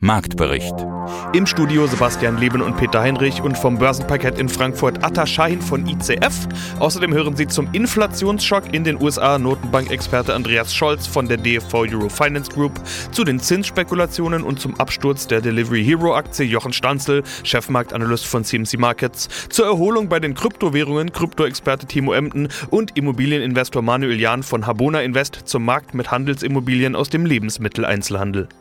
Marktbericht. Im Studio Sebastian Leben und Peter Heinrich und vom Börsenparkett in Frankfurt Atta Shahin von ICF. Außerdem hören Sie zum Inflationsschock in den USA Notenbankexperte Andreas Scholz von der DFV Euro Finance Group, zu den Zinsspekulationen und zum Absturz der Delivery Hero Aktie Jochen Stanzel, Chefmarktanalyst von CMC Markets, zur Erholung bei den Kryptowährungen Kryptoexperte Timo Emden und Immobilieninvestor Manuel Jahn von Habona Invest zum Markt mit Handelsimmobilien aus dem Lebensmitteleinzelhandel.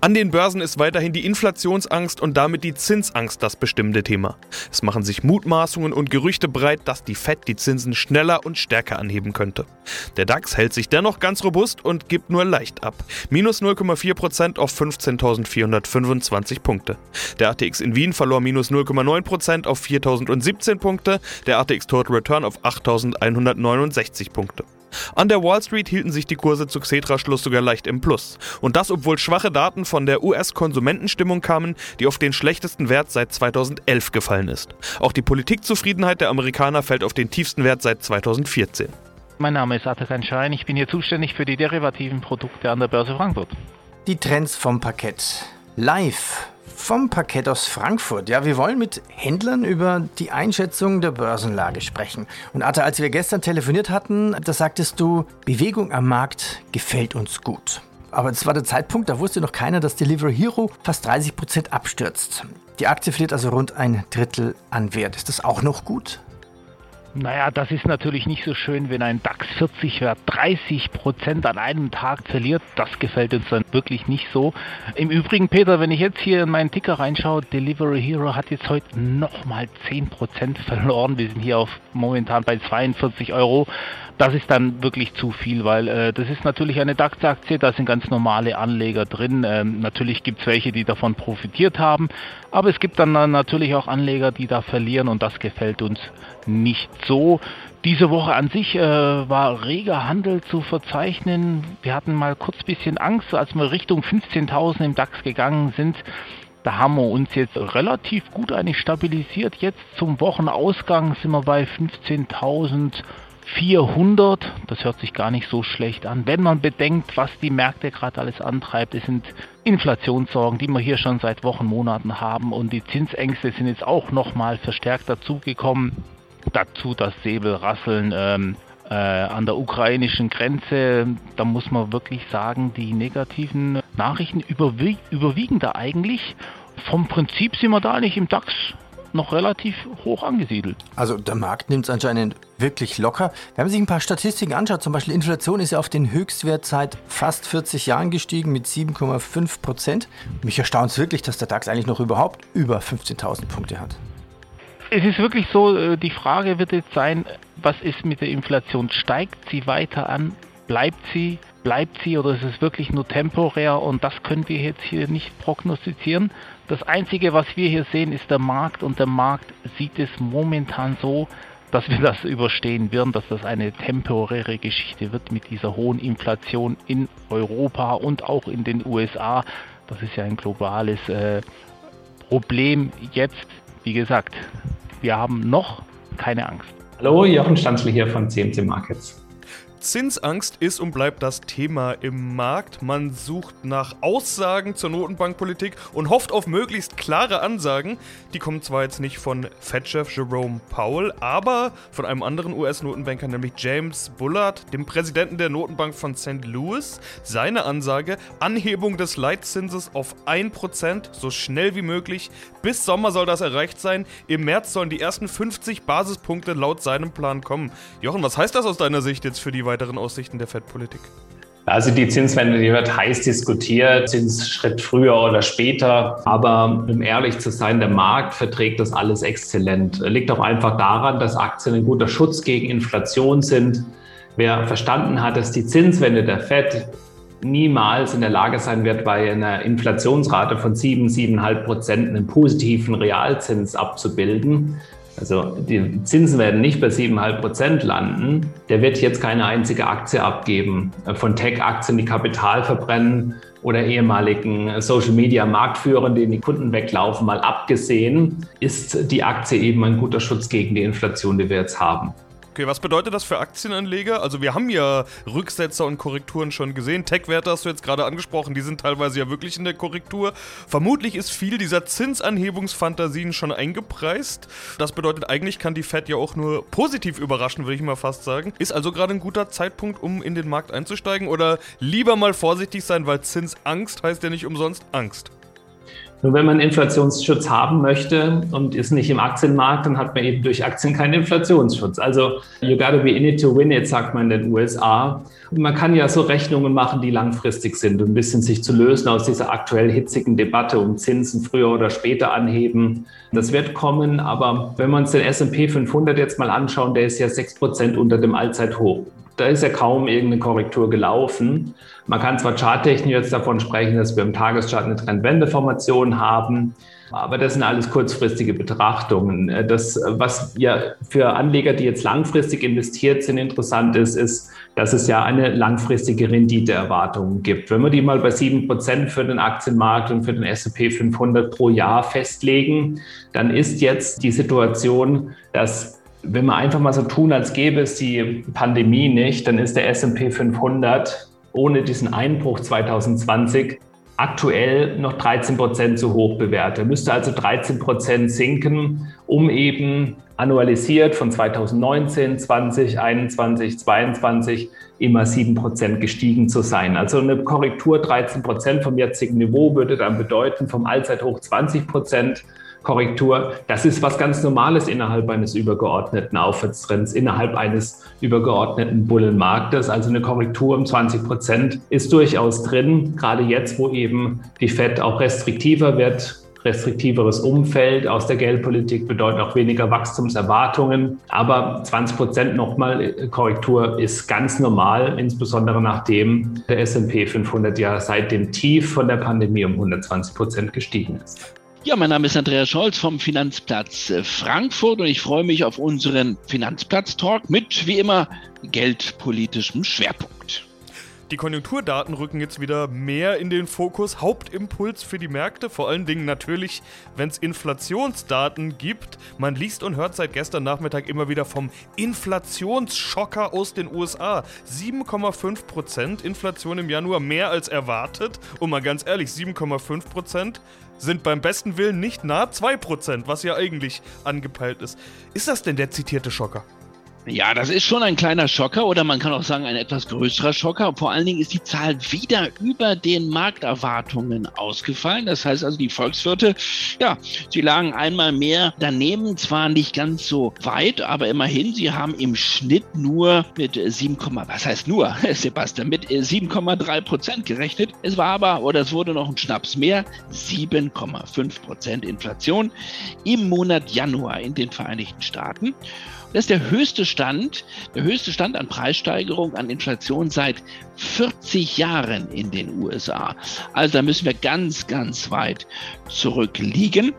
An den Börsen ist weiterhin die Inflationsangst und damit die Zinsangst das bestimmende Thema. Es machen sich Mutmaßungen und Gerüchte breit, dass die Fed die Zinsen schneller und stärker anheben könnte. Der DAX hält sich dennoch ganz robust und gibt nur leicht ab. Minus 0,4% auf 15.425 Punkte. Der ATX in Wien verlor minus 0,9% auf 4.017 Punkte, der ATX Total Return auf 8.169 Punkte. An der Wall Street hielten sich die Kurse zu Xetra-Schluss sogar leicht im Plus. Und das, obwohl schwache Daten von der US-Konsumentenstimmung kamen, die auf den schlechtesten Wert seit 2011 gefallen ist. Auch die Politikzufriedenheit der Amerikaner fällt auf den tiefsten Wert seit 2014. Mein Name ist Atakan Schein, ich bin hier zuständig für die derivativen Produkte an der Börse Frankfurt. Die Trends vom Parkett. Live vom Parkett aus Frankfurt. Ja, wir wollen mit Händlern über die Einschätzung der Börsenlage sprechen. Und Atta, als wir gestern telefoniert hatten, da sagtest du, Bewegung am Markt gefällt uns gut. Aber es war der Zeitpunkt, da wusste noch keiner, dass Delivery Hero fast 30 Prozent abstürzt. Die Aktie verliert also rund ein Drittel an Wert. Ist das auch noch gut? Naja, das ist natürlich nicht so schön, wenn ein DAX 40 Wert 30 Prozent an einem Tag verliert. Das gefällt uns dann wirklich nicht so. Im Übrigen, Peter, wenn ich jetzt hier in meinen Ticker reinschaue, Delivery Hero hat jetzt heute nochmal 10 Prozent verloren. Wir sind hier auf momentan bei 42 Euro das ist dann wirklich zu viel, weil äh, das ist natürlich eine DAX-Aktie, da sind ganz normale Anleger drin. Ähm, natürlich gibt es welche, die davon profitiert haben, aber es gibt dann natürlich auch Anleger, die da verlieren und das gefällt uns nicht so. Diese Woche an sich äh, war reger Handel zu verzeichnen. Wir hatten mal kurz ein bisschen Angst, als wir Richtung 15.000 im DAX gegangen sind. Da haben wir uns jetzt relativ gut eigentlich stabilisiert. Jetzt zum Wochenausgang sind wir bei 15.000. 400, das hört sich gar nicht so schlecht an. Wenn man bedenkt, was die Märkte gerade alles antreibt, es sind Inflationssorgen, die wir hier schon seit Wochen, Monaten haben und die Zinsängste sind jetzt auch nochmal verstärkt dazugekommen. Dazu das Säbelrasseln ähm, äh, an der ukrainischen Grenze. Da muss man wirklich sagen, die negativen Nachrichten überwie überwiegen da eigentlich. Vom Prinzip sind wir da nicht im DAX noch relativ hoch angesiedelt. Also der Markt nimmt es anscheinend wirklich locker. Wenn man sich ein paar Statistiken anschaut, zum Beispiel Inflation ist ja auf den Höchstwert seit fast 40 Jahren gestiegen mit 7,5 Prozent. Mich erstaunt es wirklich, dass der DAX eigentlich noch überhaupt über 15.000 Punkte hat. Es ist wirklich so, äh, die Frage wird jetzt sein, was ist mit der Inflation? Steigt sie weiter an? Bleibt sie? Bleibt sie oder ist es wirklich nur temporär? Und das können wir jetzt hier nicht prognostizieren. Das Einzige, was wir hier sehen, ist der Markt und der Markt sieht es momentan so, dass wir das überstehen werden, dass das eine temporäre Geschichte wird mit dieser hohen Inflation in Europa und auch in den USA. Das ist ja ein globales äh, Problem jetzt. Wie gesagt, wir haben noch keine Angst. Hallo, Jochen Stanzle hier von CMC Markets. Zinsangst ist und bleibt das Thema im Markt. Man sucht nach Aussagen zur Notenbankpolitik und hofft auf möglichst klare Ansagen. Die kommen zwar jetzt nicht von Fed-Chef Jerome Powell, aber von einem anderen US-Notenbanker, nämlich James Bullard, dem Präsidenten der Notenbank von St. Louis. Seine Ansage: Anhebung des Leitzinses auf 1%, so schnell wie möglich. Bis Sommer soll das erreicht sein. Im März sollen die ersten 50 Basispunkte laut seinem Plan kommen. Jochen, was heißt das aus deiner Sicht jetzt für die weiteren Aussichten der Fed-Politik? Also die Zinswende, die wird heiß diskutiert, Zinsschritt früher oder später. Aber um ehrlich zu sein, der Markt verträgt das alles exzellent. Liegt auch einfach daran, dass Aktien ein guter Schutz gegen Inflation sind. Wer verstanden hat, dass die Zinswende der Fed niemals in der Lage sein wird, bei einer Inflationsrate von 7, 7,5 Prozent einen positiven Realzins abzubilden, Also die Zinsen werden nicht bei 7,5 Prozent landen. Der wird jetzt keine einzige Aktie abgeben. Von Tech-Aktien, die Kapital verbrennen oder ehemaligen Social-Media-Marktführern, denen die Kunden weglaufen, mal abgesehen, ist die Aktie eben ein guter Schutz gegen die Inflation, die wir jetzt haben. Okay, was bedeutet das für Aktienanleger? Also wir haben ja Rücksetzer und Korrekturen schon gesehen. Tech-Werte hast du jetzt gerade angesprochen, die sind teilweise ja wirklich in der Korrektur. Vermutlich ist viel dieser Zinsanhebungsfantasien schon eingepreist. Das bedeutet, eigentlich kann die Fed ja auch nur positiv überraschen, würde ich mal fast sagen. Ist also gerade ein guter Zeitpunkt, um in den Markt einzusteigen oder lieber mal vorsichtig sein, weil Zinsangst heißt ja nicht umsonst Angst. Nur wenn man Inflationsschutz haben möchte und ist nicht im Aktienmarkt, dann hat man eben durch Aktien keinen Inflationsschutz. Also you gotta be in it to win it, sagt man in den USA. Und man kann ja so Rechnungen machen, die langfristig sind, um ein bisschen sich zu lösen aus dieser aktuell hitzigen Debatte um Zinsen früher oder später anheben. Das wird kommen, aber wenn wir uns den S&P 500 jetzt mal anschauen, der ist ja sechs Prozent unter dem Allzeithoch da ist ja kaum irgendeine Korrektur gelaufen. Man kann zwar charttechnisch jetzt davon sprechen, dass wir im Tageschart eine Trendwendeformation haben, aber das sind alles kurzfristige Betrachtungen. Das, was ja für Anleger, die jetzt langfristig investiert sind, interessant ist, ist, dass es ja eine langfristige Renditeerwartung gibt. Wenn wir die mal bei sieben Prozent für den Aktienmarkt und für den S&P 500 pro Jahr festlegen, dann ist jetzt die Situation, dass wenn wir einfach mal so tun, als gäbe es die Pandemie nicht, dann ist der S&P 500 ohne diesen Einbruch 2020 aktuell noch 13 Prozent zu hoch bewertet. Er müsste also 13 Prozent sinken, um eben annualisiert von 2019, 20, 21, 22 immer 7 Prozent gestiegen zu sein. Also eine Korrektur 13 Prozent vom jetzigen Niveau würde dann bedeuten, vom Allzeithoch 20 Prozent Korrektur. Das ist was ganz Normales innerhalb eines übergeordneten Aufwärtstrends, innerhalb eines übergeordneten Bullenmarktes. Also eine Korrektur um 20 Prozent ist durchaus drin, gerade jetzt, wo eben die FED auch restriktiver wird. Restriktiveres Umfeld aus der Geldpolitik bedeutet auch weniger Wachstumserwartungen. Aber 20 Prozent nochmal Korrektur ist ganz normal, insbesondere nachdem der S&P 500 ja seit dem Tief von der Pandemie um 120 Prozent gestiegen ist. Ja, mein Name ist Andreas Scholz vom Finanzplatz äh, Frankfurt und ich freue mich auf unseren Finanzplatz-Talk mit, wie immer, geldpolitischem Schwerpunkt. Die Konjunkturdaten rücken jetzt wieder mehr in den Fokus. Hauptimpuls für die Märkte, vor allen Dingen natürlich, wenn es Inflationsdaten gibt. Man liest und hört seit gestern Nachmittag immer wieder vom Inflationsschocker aus den USA. 7,5% Inflation im Januar, mehr als erwartet. Und mal ganz ehrlich, 7,5% sind beim besten Willen nicht nahe 2%, was ja eigentlich angepeilt ist. Ist das denn der zitierte Schocker? Ja, das ist schon ein kleiner Schocker oder man kann auch sagen ein etwas größerer Schocker. Vor allen Dingen ist die Zahl wieder über den Markterwartungen ausgefallen. Das heißt also, die Volkswirte, ja, sie lagen einmal mehr daneben, zwar nicht ganz so weit, aber immerhin, sie haben im Schnitt nur mit 7, was heißt nur, Sebastian, mit 7,3 Prozent gerechnet. Es war aber, oder es wurde noch ein Schnaps mehr, 7,5 Prozent Inflation im Monat Januar in den Vereinigten Staaten. Das ist der höchste Stand, der höchste Stand an Preissteigerung, an Inflation seit 40 Jahren in den USA. Also da müssen wir ganz, ganz weit zurückliegen.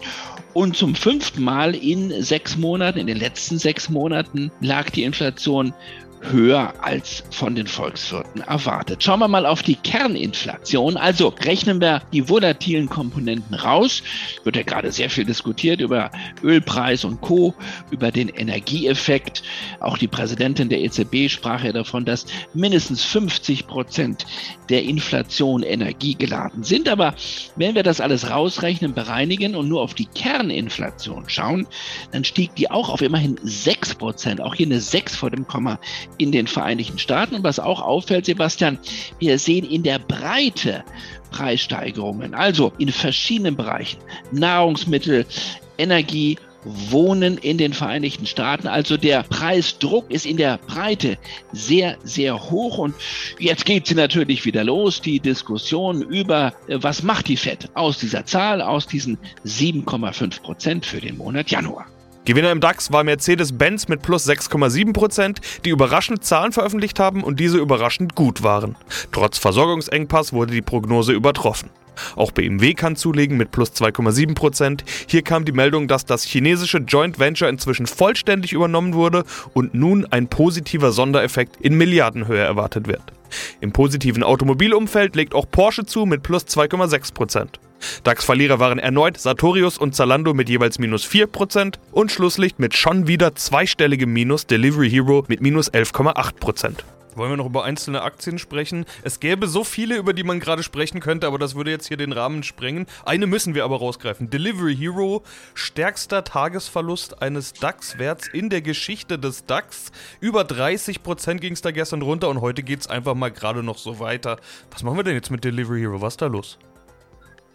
Und zum fünften Mal in sechs Monaten, in den letzten sechs Monaten, lag die Inflation höher als von den Volkswirten erwartet. Schauen wir mal auf die Kerninflation. Also rechnen wir die volatilen Komponenten raus. Wird ja gerade sehr viel diskutiert über Ölpreis und Co., über den Energieeffekt. Auch die Präsidentin der EZB sprach ja davon, dass mindestens 50 Prozent der Inflation energiegeladen sind. Aber wenn wir das alles rausrechnen, bereinigen und nur auf die Kerninflation schauen, dann stieg die auch auf immerhin 6 Prozent. Auch hier eine 6 vor dem Komma in den Vereinigten Staaten. Und was auch auffällt, Sebastian, wir sehen in der Breite Preissteigerungen, also in verschiedenen Bereichen, Nahrungsmittel, Energie, Wohnen in den Vereinigten Staaten. Also der Preisdruck ist in der Breite sehr, sehr hoch. Und jetzt geht sie natürlich wieder los, die Diskussion über, äh, was macht die FED aus dieser Zahl, aus diesen 7,5 Prozent für den Monat Januar. Gewinner im DAX war Mercedes-Benz mit plus 6,7%, die überraschend Zahlen veröffentlicht haben und diese überraschend gut waren. Trotz Versorgungsengpass wurde die Prognose übertroffen. Auch BMW kann zulegen mit plus 2,7%. Hier kam die Meldung, dass das chinesische Joint Venture inzwischen vollständig übernommen wurde und nun ein positiver Sondereffekt in Milliardenhöhe erwartet wird. Im positiven Automobilumfeld legt auch Porsche zu mit plus 2,6%. DAX-Verlierer waren erneut Sartorius und Zalando mit jeweils minus 4% und Schlusslicht mit schon wieder zweistelligem Minus Delivery Hero mit minus 11,8%. Wollen wir noch über einzelne Aktien sprechen? Es gäbe so viele, über die man gerade sprechen könnte, aber das würde jetzt hier den Rahmen sprengen. Eine müssen wir aber rausgreifen. Delivery Hero, stärkster Tagesverlust eines DAX-Werts in der Geschichte des DAX. Über 30% ging es da gestern runter und heute geht es einfach mal gerade noch so weiter. Was machen wir denn jetzt mit Delivery Hero? Was ist da los?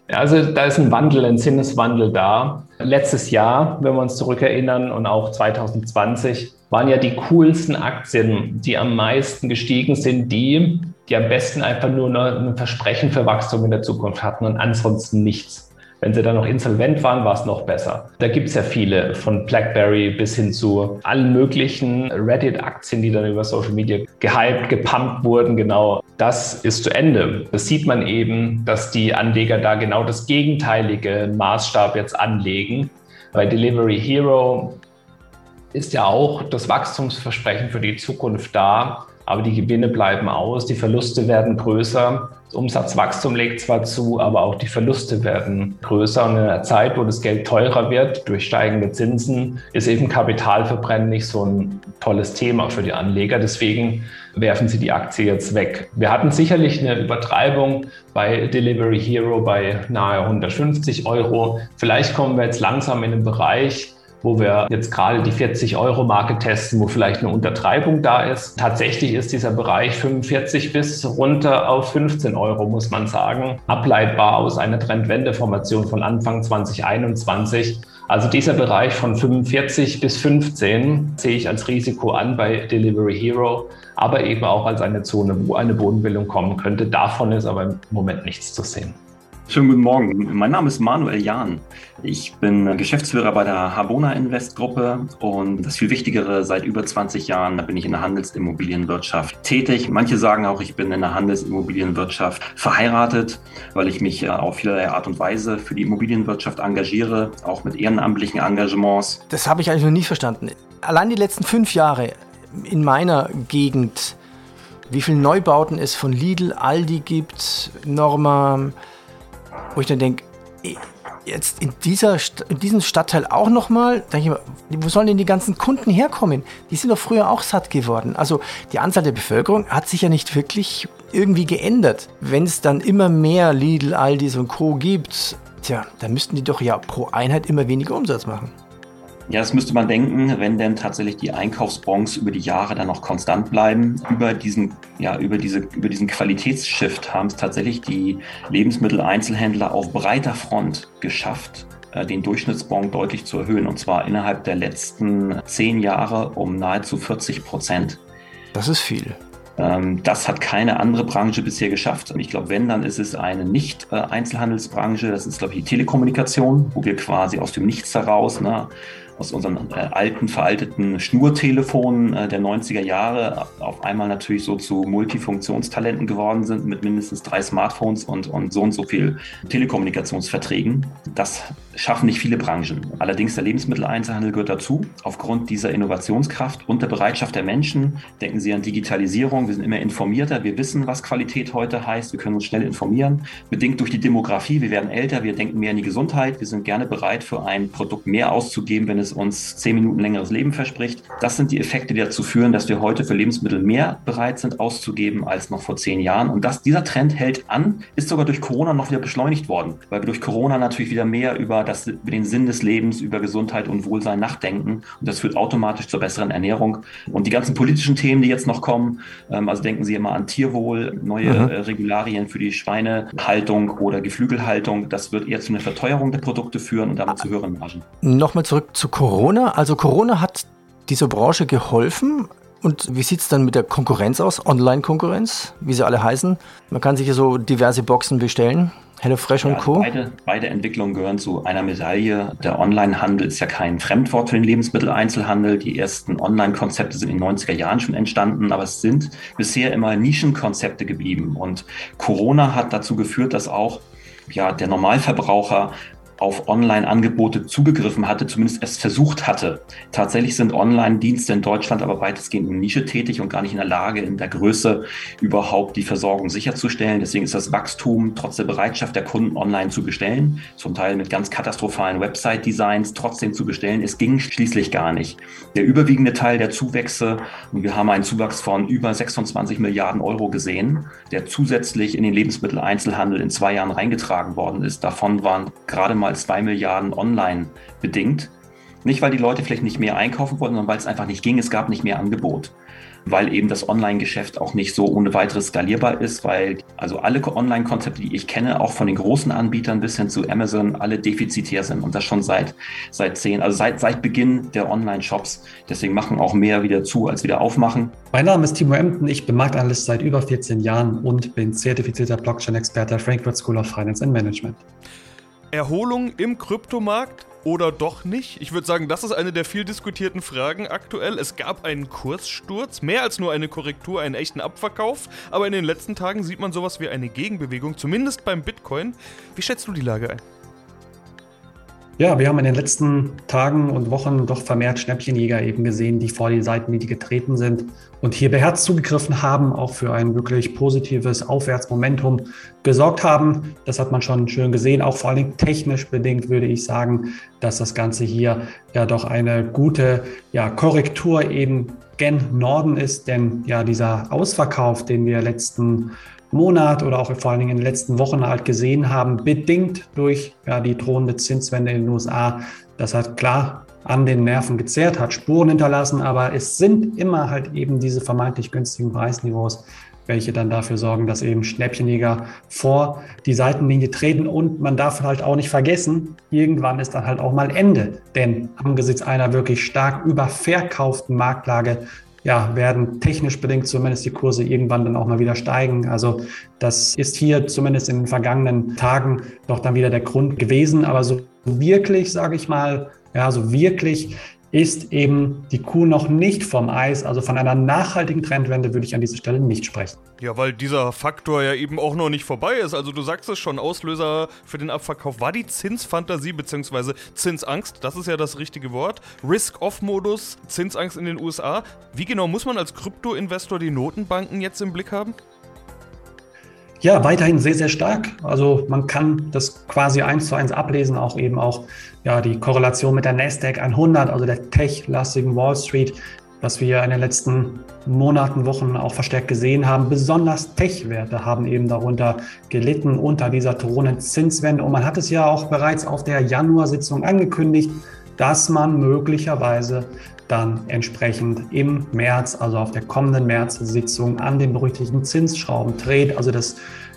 Also da ist ein Wandel, ein Sinneswandel da. Letztes Jahr, wenn wir uns zurückerinnern und auch 2020, waren ja die coolsten Aktien, die am meisten gestiegen sind, die, die am besten einfach nur ein Versprechen für Wachstum in der Zukunft hatten und ansonsten nichts. Wenn sie dann noch insolvent waren, war es noch besser. Da gibt es ja viele, von BlackBerry bis hin zu allen möglichen Reddit-Aktien, die dann über Social Media gehypt, gepumpt wurden. Genau, das ist zu Ende. Das sieht man eben, dass die Anleger da genau das gegenteilige Maßstab jetzt anlegen. Bei Delivery Hero ist ja auch das Wachstumsversprechen für die Zukunft da aber die Gewinne bleiben aus, die Verluste werden größer. Das Umsatzwachstum legt zwar zu, aber auch die Verluste werden größer. Und in einer Zeit, wo das Geld teurer wird durch steigende Zinsen, ist eben Kapitalverbrennen nicht so ein tolles Thema für die Anleger. Deswegen werfen sie die Aktie jetzt weg. Wir hatten sicherlich eine Übertreibung bei Delivery Hero bei nahe 150 Euro. Vielleicht kommen wir jetzt langsam in den Bereich, wo wir jetzt gerade die 40-Euro-Marke testen, wo vielleicht eine Untertreibung da ist. Tatsächlich ist dieser Bereich 45 bis runter auf 15 Euro, muss man sagen, ableitbar aus einer Trendwendeformation von Anfang 2021. Also dieser Bereich von 45 bis 15 sehe ich als Risiko an bei Delivery Hero, aber eben auch als eine Zone, wo eine Bodenbildung kommen könnte. Davon ist aber im Moment nichts zu sehen. Schönen guten Morgen. Mein Name ist Manuel Jahn. Ich bin Geschäftsführer bei der Habona Invest Gruppe und das viel Wichtigere, seit über 20 Jahren bin ich in der Handelsimmobilienwirtschaft tätig. Manche sagen auch, ich bin in der Handelsimmobilienwirtschaft verheiratet, weil ich mich auf vielerlei Art und Weise für die Immobilienwirtschaft engagiere, auch mit ehrenamtlichen Engagements. Das habe ich eigentlich noch nie verstanden. Allein die letzten fünf Jahre in meiner Gegend, wie viele Neubauten es von Lidl, Aldi gibt, Norma, wo ich dann denke, jetzt in, dieser, in diesem Stadtteil auch nochmal, denke ich mir, wo sollen denn die ganzen Kunden herkommen? Die sind doch früher auch satt geworden. Also die Anzahl der Bevölkerung hat sich ja nicht wirklich irgendwie geändert. Wenn es dann immer mehr Lidl, Aldis und Co. gibt, tja, dann müssten die doch ja pro Einheit immer weniger Umsatz machen. Ja, das müsste man denken, wenn denn tatsächlich die Einkaufsbons über die Jahre dann noch konstant bleiben. Über diesen, ja, über diese, über diesen Qualitätsshift haben es tatsächlich die Lebensmitteleinzelhändler auf breiter Front geschafft, äh, den Durchschnittsbon deutlich zu erhöhen. Und zwar innerhalb der letzten zehn Jahre um nahezu 40 Prozent. Das ist viel. Ähm, das hat keine andere Branche bisher geschafft. Und ich glaube, wenn, dann ist es eine Nicht-Einzelhandelsbranche. Das ist, glaube ich, die Telekommunikation, wo wir quasi aus dem Nichts heraus ne, aus unseren äh, alten, veralteten Schnurtelefonen äh, der 90er Jahre auf einmal natürlich so zu Multifunktionstalenten geworden sind mit mindestens drei Smartphones und, und so und so viel Telekommunikationsverträgen. Das schaffen nicht viele Branchen. Allerdings der Lebensmitteleinzelhandel gehört dazu. Aufgrund dieser Innovationskraft und der Bereitschaft der Menschen, denken Sie an Digitalisierung, wir sind immer informierter, wir wissen, was Qualität heute heißt, wir können uns schnell informieren. Bedingt durch die Demografie, wir werden älter, wir denken mehr an die Gesundheit, wir sind gerne bereit, für ein Produkt mehr auszugeben, wenn es uns zehn Minuten längeres Leben verspricht. Das sind die Effekte, die dazu führen, dass wir heute für Lebensmittel mehr bereit sind auszugeben als noch vor zehn Jahren. Und das, dieser Trend hält an, ist sogar durch Corona noch wieder beschleunigt worden, weil wir durch Corona natürlich wieder mehr über das, über den Sinn des Lebens, über Gesundheit und Wohlsein nachdenken. Und das führt automatisch zur besseren Ernährung. Und die ganzen politischen Themen, die jetzt noch kommen, ähm, also denken Sie immer an Tierwohl, neue mhm. Regularien für die Schweinehaltung oder Geflügelhaltung. Das wird eher zu einer Verteuerung der Produkte führen und damit zu höheren Margen. Nochmal zurück zu Corona. Also Corona hat dieser Branche geholfen. Und wie sieht es dann mit der Konkurrenz aus? Online-Konkurrenz, wie sie alle heißen. Man kann sich ja so diverse Boxen bestellen HelloFresh ja, und Co. Beide, beide Entwicklungen gehören zu einer Medaille. Der Onlinehandel ist ja kein Fremdwort für den Lebensmitteleinzelhandel. Die ersten Online-Konzepte sind in den 90er Jahren schon entstanden, aber es sind bisher immer Nischenkonzepte geblieben. Und Corona hat dazu geführt, dass auch ja, der Normalverbraucher auf Online-Angebote zugegriffen hatte, zumindest es versucht hatte. Tatsächlich sind Online-Dienste in Deutschland aber weitestgehend in Nische tätig und gar nicht in der Lage, in der Größe überhaupt die Versorgung sicherzustellen. Deswegen ist das Wachstum trotz der Bereitschaft der Kunden online zu bestellen, zum Teil mit ganz katastrophalen Website-Designs trotzdem zu bestellen. Es ging schließlich gar nicht. Der überwiegende Teil der Zuwächse, und wir haben einen Zuwachs von über 26 Milliarden Euro gesehen, der zusätzlich in den Lebensmitteleinzelhandel in zwei Jahren reingetragen worden ist. Davon waren gerade mal mal zwei Milliarden online bedingt. Nicht, weil die Leute vielleicht nicht mehr einkaufen wollten, sondern weil es einfach nicht ging. Es gab nicht mehr Angebot. Weil eben das Online-Geschäft auch nicht so ohne weiteres skalierbar ist, weil also alle Online-Konzepte, die ich kenne, auch von den großen Anbietern bis hin zu Amazon, alle defizitär sind. Und das schon seit, seit zehn, also seit, seit Beginn der Online-Shops. Deswegen machen auch mehr wieder zu, als wieder aufmachen. Mein Name ist Timo Emden, ich bin Marktanalyst seit über 14 Jahren und bin zertifizierter Blockchain-Experte der Frankfurt School of Finance and Management. Erholung im Kryptomarkt oder doch nicht? Ich würde sagen, das ist eine der viel diskutierten Fragen aktuell. Es gab einen Kurssturz, mehr als nur eine Korrektur, einen echten Abverkauf, aber in den letzten Tagen sieht man sowas wie eine Gegenbewegung, zumindest beim Bitcoin. Wie schätzt du die Lage ein? Ja, wir haben in den letzten Tagen und Wochen doch vermehrt Schnäppchenjäger eben gesehen, die vor die Seitenlinie getreten sind und hier beherzt zugegriffen haben, auch für ein wirklich positives Aufwärtsmomentum gesorgt haben. Das hat man schon schön gesehen, auch vor allem technisch bedingt würde ich sagen, dass das Ganze hier ja doch eine gute ja, Korrektur eben gen Norden ist, denn ja dieser Ausverkauf, den wir letzten Monat oder auch vor allen Dingen in den letzten Wochen halt gesehen haben, bedingt durch ja, die drohende Zinswende in den USA. Das hat klar an den Nerven gezerrt, hat Spuren hinterlassen, aber es sind immer halt eben diese vermeintlich günstigen Preisniveaus, welche dann dafür sorgen, dass eben Schnäppchenjäger vor die Seitenlinie treten. Und man darf halt auch nicht vergessen, irgendwann ist dann halt auch mal Ende. Denn angesichts einer wirklich stark überverkauften Marktlage ja, werden technisch bedingt zumindest die Kurse irgendwann dann auch mal wieder steigen. Also das ist hier zumindest in den vergangenen Tagen doch dann wieder der Grund gewesen. Aber so wirklich, sage ich mal, ja, so wirklich ist eben die Kuh noch nicht vom Eis. Also von einer nachhaltigen Trendwende würde ich an dieser Stelle nicht sprechen. Ja, weil dieser Faktor ja eben auch noch nicht vorbei ist. Also du sagst es schon, Auslöser für den Abverkauf war die Zinsfantasie bzw. Zinsangst. Das ist ja das richtige Wort. Risk-Off-Modus, Zinsangst in den USA. Wie genau muss man als Krypto-Investor die Notenbanken jetzt im Blick haben? Ja, weiterhin sehr, sehr stark. Also man kann das quasi eins zu eins ablesen, auch eben auch ja, die Korrelation mit der Nasdaq 100, also der tech-lastigen Wall Street, was wir in den letzten Monaten, Wochen auch verstärkt gesehen haben. Besonders Tech-Werte haben eben darunter gelitten unter dieser drohenden Zinswende. Und man hat es ja auch bereits auf der Januarsitzung angekündigt, dass man möglicherweise dann entsprechend im März, also auf der kommenden März-Sitzung, an den berüchtigten Zinsschrauben dreht. Also das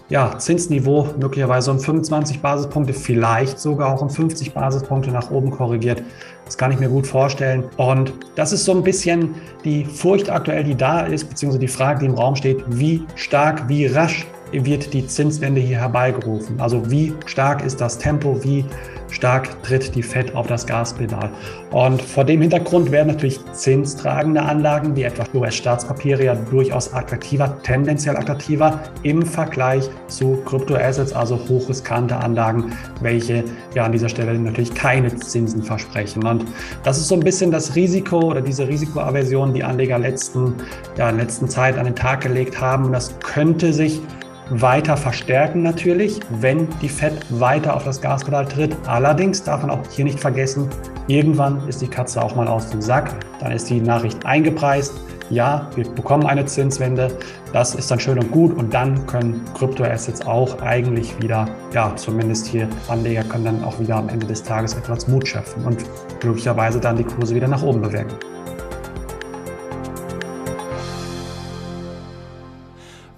ja, Zinsniveau möglicherweise um 25 Basispunkte, vielleicht sogar auch um 50 Basispunkte nach oben korrigiert. Das kann ich mir gut vorstellen. Und das ist so ein bisschen die Furcht aktuell, die da ist, beziehungsweise die Frage, die im Raum steht, wie stark, wie rasch wird die Zinswende hier herbeigerufen? Also wie stark ist das Tempo, wie stark tritt die FED auf das Gaspedal. Und vor dem Hintergrund werden natürlich zinstragende Anlagen wie etwa US-Staatspapiere ja durchaus attraktiver, tendenziell attraktiver im Vergleich zu Kryptoassets, also hochriskante Anlagen, welche ja an dieser Stelle natürlich keine Zinsen versprechen. Und das ist so ein bisschen das Risiko oder diese Risikoaversion, die Anleger letzten, ja, in letzten Zeit an den Tag gelegt haben. Und das könnte sich weiter verstärken natürlich, wenn die Fed weiter auf das Gaspedal tritt. Allerdings darf man auch hier nicht vergessen, irgendwann ist die Katze auch mal aus dem Sack. Dann ist die Nachricht eingepreist. Ja, wir bekommen eine Zinswende. Das ist dann schön und gut. Und dann können Kryptoassets auch eigentlich wieder, ja, zumindest hier Anleger können dann auch wieder am Ende des Tages etwas Mut schöpfen und möglicherweise dann die Kurse wieder nach oben bewegen.